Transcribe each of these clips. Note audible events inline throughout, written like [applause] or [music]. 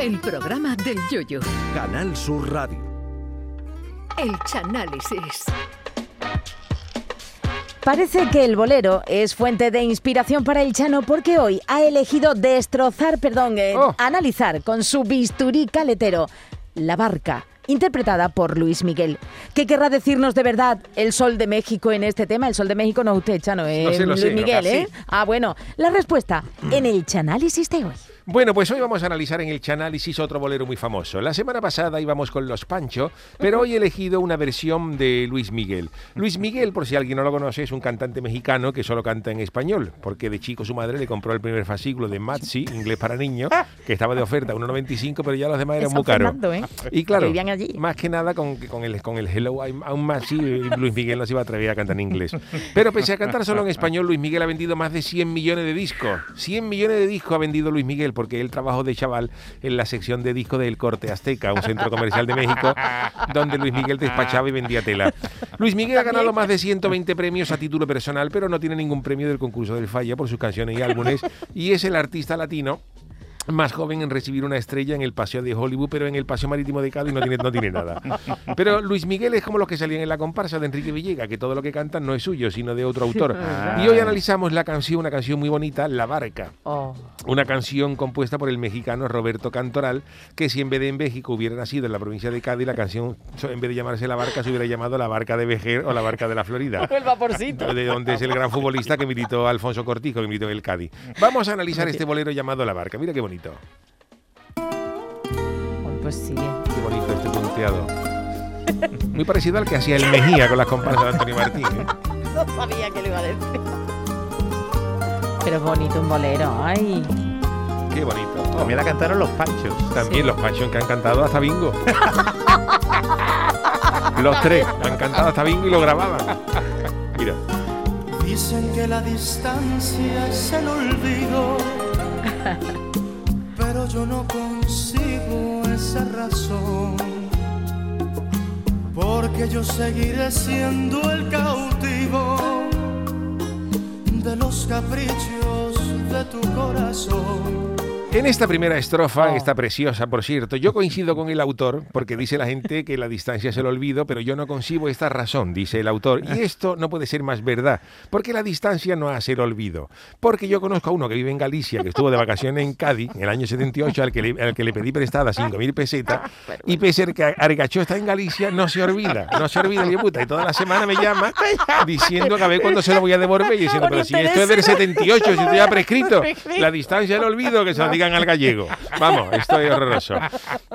El programa del Yoyo. Canal Sur Radio. El Chanálisis. Parece que el bolero es fuente de inspiración para el Chano porque hoy ha elegido destrozar, perdón, eh, Oh. analizar con su bisturí caletero la barca, interpretada por Luis Miguel. ¿Qué querrá decirnos de verdad el Sol de México en este tema? El Sol de México no usted, Chano, es Lo sé, lo Luis sé, Miguel. ¿eh? Ah, bueno, la respuesta en el Chanálisis de hoy. Bueno, pues hoy vamos a analizar en el Chanálisis otro bolero muy famoso. La semana pasada íbamos con Los Pancho, pero hoy he elegido una versión de Luis Miguel. Luis Miguel, por si alguien no lo conoce, es un cantante mexicano que solo canta en español, porque de chico su madre le compró el primer fascículo de Matzi, inglés para niños, que estaba de oferta, 1,95, pero ya los demás eran Eso, muy caros. Fernando, ¿eh? Y claro, más que nada con, con, el, con el Hello, I'm, I'm Matzi, Luis Miguel no se iba a atrever a cantar en inglés. Pero pese a cantar solo en español, Luis Miguel ha vendido más de 100 millones de discos. 100 millones de discos ha vendido Luis Miguel porque él trabajó de chaval en la sección de discos del Corte Azteca, un centro comercial de México, donde Luis Miguel despachaba y vendía tela. Luis Miguel ha ganado más de 120 premios a título personal, pero no tiene ningún premio del concurso del Falla por sus canciones y álbumes, y es el artista latino más joven en recibir una estrella en el Paseo de Hollywood, pero en el Paseo Marítimo de Cádiz no tiene, no tiene nada. Pero Luis Miguel es como los que salían en la comparsa de Enrique Villega, que todo lo que cantan no es suyo, sino de otro autor. [laughs] Y hoy analizamos la canción, una canción muy bonita, La Barca. Oh. Una canción compuesta por el mexicano Roberto Cantoral, que si en vez de en México hubiera nacido en la provincia de Cádiz, la canción, en vez de llamarse La Barca, se hubiera llamado La Barca de Vejer o La Barca de la Florida. [laughs] El vaporcito. De donde es el gran futbolista que militó Alfonso Cortijo, que militó en el Cádiz. Vamos a analizar este bolero llamado La Barca. Mira qué bonito. Pues sí. Qué bonito este punteado. Muy parecido al que hacía el Mejía con las comparsas de Antonio Martín. ¿eh? [laughs] No sabía que lo iba a decir. Pero es bonito un bolero, ay. Qué bonito. También la cantaron los Panchos. También los Panchos que han cantado hasta bingo. los tres han cantado hasta bingo y lo grababan. Mira. Dicen que la distancia es el olvido, [laughs] yo no consigo esa razón, porque yo seguiré siendo el cautivo de los caprichos de tu corazón. En esta primera estrofa, Oh. esta preciosa, por cierto, yo coincido con el autor, porque dice la gente que la distancia es el olvido, pero yo no concibo esta razón, dice el autor. Y [laughs] esto no puede ser más verdad, porque la distancia no hace el olvido. Porque yo conozco a uno que vive en Galicia, que estuvo de vacaciones en Cádiz, en el año 78, al que le, al que le pedí prestada 5.000 pesetas, y pese a que Argachó está en Galicia, no se olvida, no se olvida el hijo puta. Y toda la semana me llama diciendo que a ver cuándo se lo voy a devolver, y diciendo, pero si esto es del 78, si esto ya prescrito, [laughs] la distancia del olvido, que se lo digan al gallego. Vamos, esto es horroroso.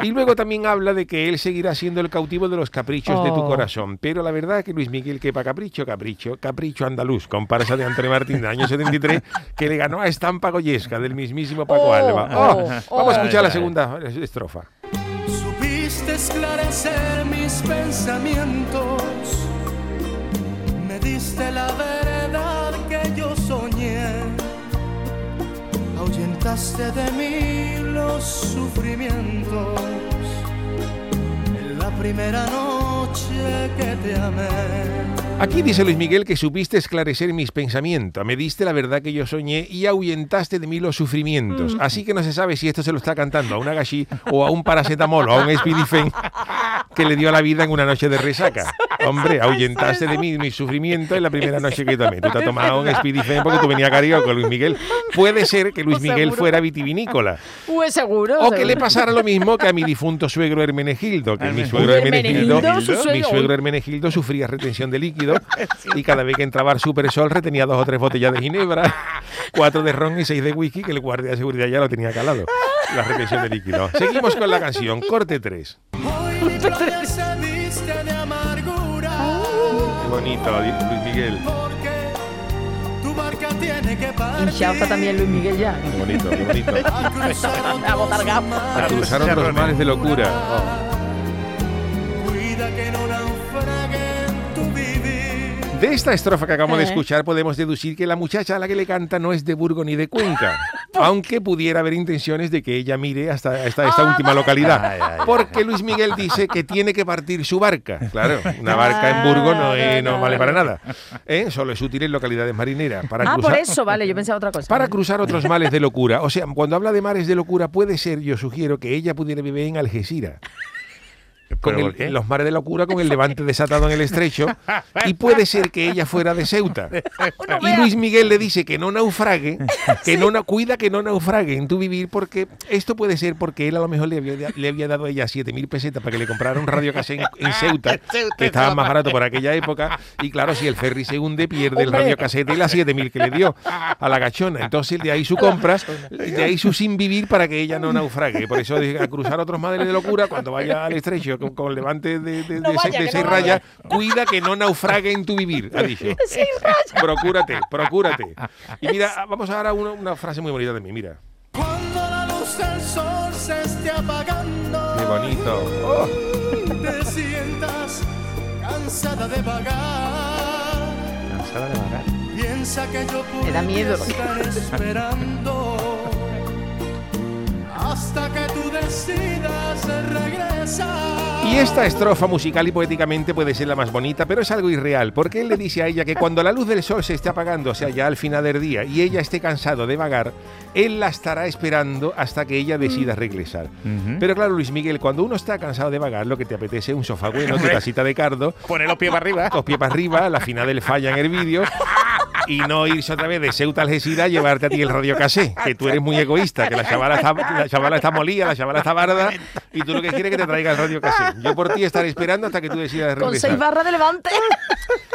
Y luego también habla de que él seguirá siendo el cautivo de los caprichos de tu Oh. corazón. Pero la verdad es que Luis Miguel, que para capricho, capricho, capricho andaluz, comparsa de Antonio Martín del año 73, que le ganó a Estampa Goyesca del mismísimo Paco Oh, Alba. oh, Oh, Vamos a oh. escuchar la segunda estrofa. Supiste esclarecer mis pensamientos, me diste la verdad de mí los sufrimientos. En la primera noche que te amé. Aquí dice Luis Miguel que supiste esclarecer mis pensamientos, me diste la verdad que yo soñé y ahuyentaste de mí los sufrimientos. Así que no se sabe si esto se lo está cantando a una gashi o a un paracetamol o a un Spidifen que le dio la vida en una noche de resaca. [laughs] Hombre, ahuyentaste de mí mis sufrimientos en la primera noche que tomé. Tú te has tomado un Spidifen porque tú venías carioco, Luis Miguel. Puede ser que Luis Miguel fuera vitivinícola. Pues seguro. O que le pasara lo mismo que a mi difunto suegro Hermenegildo, que mi suegro Hermenegildo, Mi suegro. Hermenegildo sufría retención de líquido [laughs] y cada vez que entraba al Supersol retenía dos o tres botellas de ginebra, [laughs] cuatro de ron y seis de whisky, que el guardia de seguridad ya lo tenía calado. La retención de líquido. Seguimos con la canción, corte 3. Hoy mi cabeza viste de amargura. Qué bonito, Luis Miguel. Hinchado también Luis Miguel ya. Qué bonito, qué bonito. [laughs] A cruzar A botar otros gafas. A cruzar otros mares de locura. Cuida que no. De esta estrofa que acabamos de Eh. escuchar podemos deducir que la muchacha a la que le canta no es de Burgo ni de Cuenca. [laughs] aunque pudiera haber intenciones de que ella mire hasta, hasta esta última localidad. Ay, ay, ay. Porque Luis Miguel dice que tiene que partir su barca. Claro, una barca en Burgos no, es- no vale para nada. ¿Eh? Solo es útil en localidades marineras. Para Ah, por eso, vale, yo pensaba otra cosa. para cruzar otros males de locura. O sea, cuando habla de mares de locura, puede ser, yo sugiero, que ella pudiera vivir en Algeciras. Con los mares de locura con el levante desatado en el estrecho. [laughs] Y puede ser que ella fuera de Ceuta. [laughs] Y Luis Miguel le dice que no naufrague, [laughs] que no na- cuida que no naufrague en tu vivir, porque esto puede ser porque él a lo mejor le había, le había dado a ella 7.000 pesetas para que le comprara un radiocassette en, en Ceuta, que estaba más barato por aquella época. Y claro, si el ferry se hunde, pierde el Hombre. radiocassette y las 7.000 que le dio a la gachona. Entonces, de ahí su compra, de ahí su sin vivir para que ella no naufrague. Por eso, a cruzar otros madres de locura, cuando vaya al estrecho con, con levante de, de, No de vaya, seis- de seis no rayas, cuida que no naufrague en tu vivir, ha dicho. [laughs] Procúrate, procúrate. Y mira, vamos ahora a una, una frase muy bonita de mí, mira. Cuando la luz del sol se esté apagando, Qué bonito. Oh, te sientas cansada de vagar. Cansada de vagar. Piensa que yo Me da miedo. estar esperando [laughs] hasta que tú. Y esta estrofa musical y poéticamente puede ser la más bonita, pero es algo irreal, porque él le dice a ella que cuando la luz del sol se esté apagando, o sea, ya al final del día, y ella esté cansado de vagar, él la estará esperando hasta que ella decida regresar. Ujú. Pero claro, Luis Miguel, cuando uno está cansado de vagar, lo que te apetece es un sofá bueno, tu tacita de cardo, Pone los pies para arriba. los pies para arriba, la final del falla en el vídeo y no irse otra vez de Ceuta a Algeciras a llevarte a ti el radio casé, que tú eres muy egoísta, que la chavala está, la chavala está molida, la chavala está barda y tú lo que quieres es que te traiga el radio casé. Yo por ti estaré esperando hasta que tú decidas Con regresar. seis barras de levante.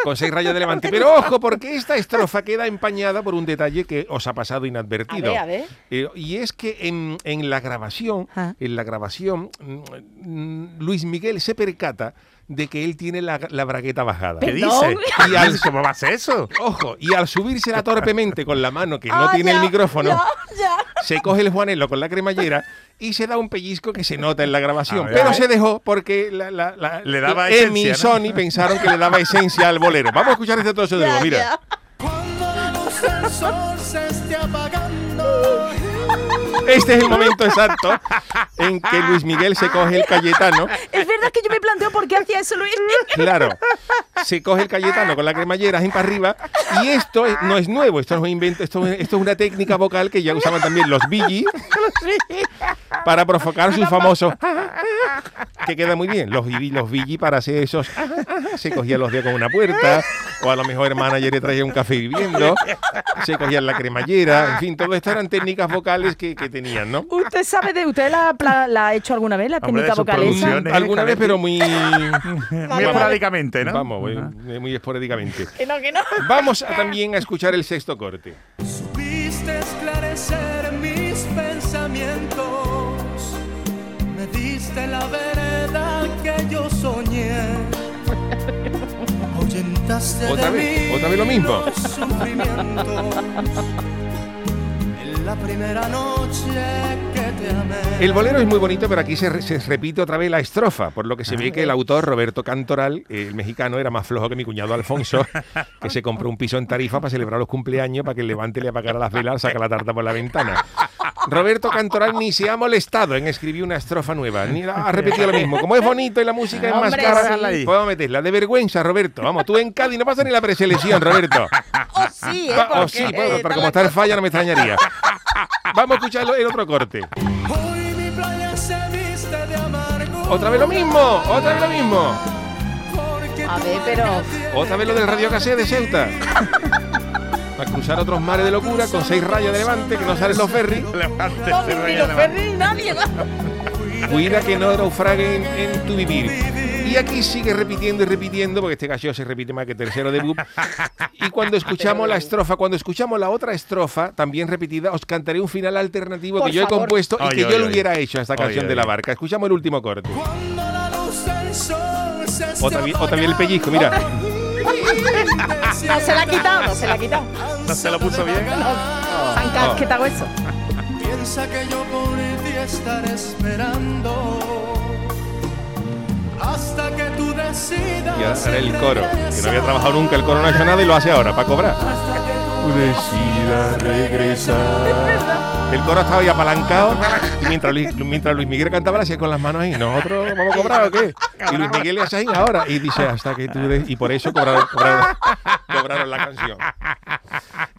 Con seis rayos de levante. Pero ojo, porque esta estrofa queda empañada por un detalle que os ha pasado inadvertido. A ver, a ver. Eh, y es que en, en la grabación, Ah. en la grabación, mm, mm, Luis Miguel se percata de que él tiene la, la bragueta bajada. ¿Qué dice? [laughs] Y al- [laughs] ¿Cómo va a ser eso? Ojo, y al subírsela torpemente con la mano que no Ah, tiene el micrófono, ya, ya. se coge el juanelo con la cremallera y se da un pellizco que se nota en la grabación. Ver. pero se dejó porque la, la- la- Le daba Emi y. Sony pensaron que le daba esencia al bolero. Vamos a escuchar este trozo de nuevo, Ya, mira. ya. Cuando la luz del sol se esté apagando, Este es el momento exacto en que Luis Miguel se coge el Cayetano. Es verdad que yo me planteo por qué hacía eso Luis. Claro, se coge el Cayetano con la cremallera así para arriba. Y esto es- no es nuevo, esto no es un invento, esto, es- esto es una técnica vocal que ya usaban también los Gees [laughs] para provocar sus famosos que queda muy bien. Los, los para hacer esos se cogían los dedos con una puerta, o a lo mejor el manager le traía un café hirviendo, se cogían la cremallera, en fin, todo esto eran técnicas vocales que, que tenían, ¿no? ¿Usted sabe de usted la, pla- la ha hecho alguna vez la Hombre, técnica vocal esa? Alguna vez, pero muy, Muy esporádicamente, ¿no? vamos, muy, muy esporádicamente. Que no, que no. Vamos a también a escuchar el sexto corte. supiste esclarecer diste la verdad que yo soñé. [laughs] Ahuyentaste ¿Otra de vez? mí ¿Otra vez lo mismo? La primera noche que te amé. El bolero es muy bonito, pero aquí se, re- se repite otra vez la estrofa, por lo que se ve que el autor, Roberto Cantoral, el mexicano, era más flojo que mi cuñado Alfonso, [laughs] que se compró un piso en Tarifa para celebrar los cumpleaños, para que el levante le apagara las velas, saca la tarta por la ventana. Roberto Cantoral ni se ha molestado en escribir una estrofa nueva, ni la- ha repetido lo mismo. Como es bonito y la música es más Hombre, cara, sí. podemos meterla. De vergüenza, Roberto. Vamos, tú en Cádiz no pasa ni la preselección, Roberto. [laughs] Oh, sí, ¿eh? Oh, Porque, sí, eh, como está el falla no me extrañaría. [laughs] Vamos a escucharlo el otro corte. Hoy mi playa se viste de amargo. Otra vez lo mismo, otra vez lo mismo. A ver, pero- Otra vez lo del radio casé de Ceuta. Para cruzar otros mares de locura con seis rayas de levante que no salen los ferries. [laughs] Levante, No, ni los levante. Ferri, nadie. va. Cuida que no naufraguen en tu vivir. Y aquí sigue repitiendo y repitiendo, porque este gallo se repite más que tercero de. [laughs] Y cuando escuchamos la estrofa, cuando escuchamos la otra estrofa, también repetida, os cantaré un final alternativo Por que yo he compuesto y Oye, que yo oye, lo oye. hubiera hecho a esta Oye, canción de la barca. Escuchamos el último corte. Cuando la luz del sol se O también, o también el pellizco, mira. No se la ha quitado, no se la ha quitado. No se lo puso bien. San casquetado eso. Piensa que yo por ti estaré esperando hasta que tú decidas. Y ahora haré el coro, que no había trabajado nunca el coro, nada y lo hace ahora, para cobrar. Decida regresar. El coro estaba ahí apalancado y mientras Luis, mientras Luis Miguel cantaba, le hacía con las manos ahí. ¿Nosotros vamos a cobrar o qué? Y Luis Miguel le hace ahí ahora. Y dice, hasta que tú... des-". Y por eso cobraron, cobraron, cobraron la canción.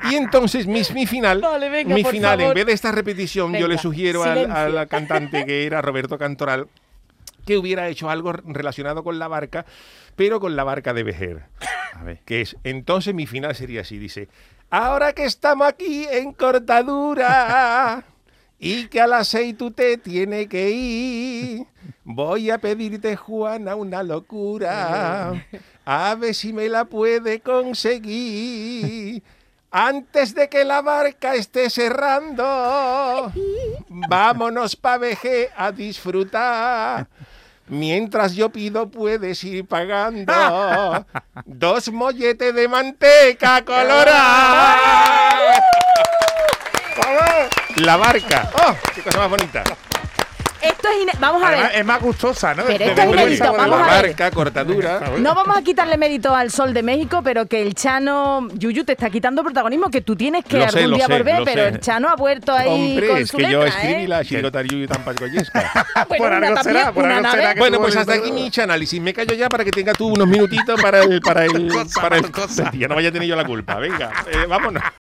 Y entonces mi, mi final, Vale, venga, mi final en vez de esta repetición, yo le sugiero al, al cantante que era Roberto Cantoral que hubiera hecho algo relacionado con la barca, pero con la barca de Vejer. A ver. Que es, entonces mi final sería así, dice, ahora que estamos aquí en cortadura y que al aceite te tiene que ir, voy a pedirte, Juana, una locura, a ver si me la puede conseguir. Antes de que la barca esté cerrando, vámonos pa' Veje a disfrutar. Mientras yo pido, puedes ir pagando [laughs] dos molletes de manteca colorada. [laughs] La barca. ¡Oh! ¡Qué cosa más bonita! Esto es Vamos a Además, ver. es más gustosa, ¿no? Pero esto es inédito, vamos a ver. Barca, cortadura. No vamos a quitarle mérito al Sol de México, pero que el Chano Yuyu te está quitando protagonismo, que tú tienes que Lo sé, algún lo día sé, volver, pero sé. el Chano ha vuelto ahí Hombre, con es su que yo letra, escribí ¿eh? la chirigota Yuyu tan palcoyesca. [laughs] Bueno, Por algo será, por algo será que Bueno, pues hasta aquí mi análisis. Me callo ya para que tenga tú unos minutitos para el... Para el, [laughs] para el cosa. [laughs] ya no vaya a tener yo la culpa. Venga, eh, vámonos.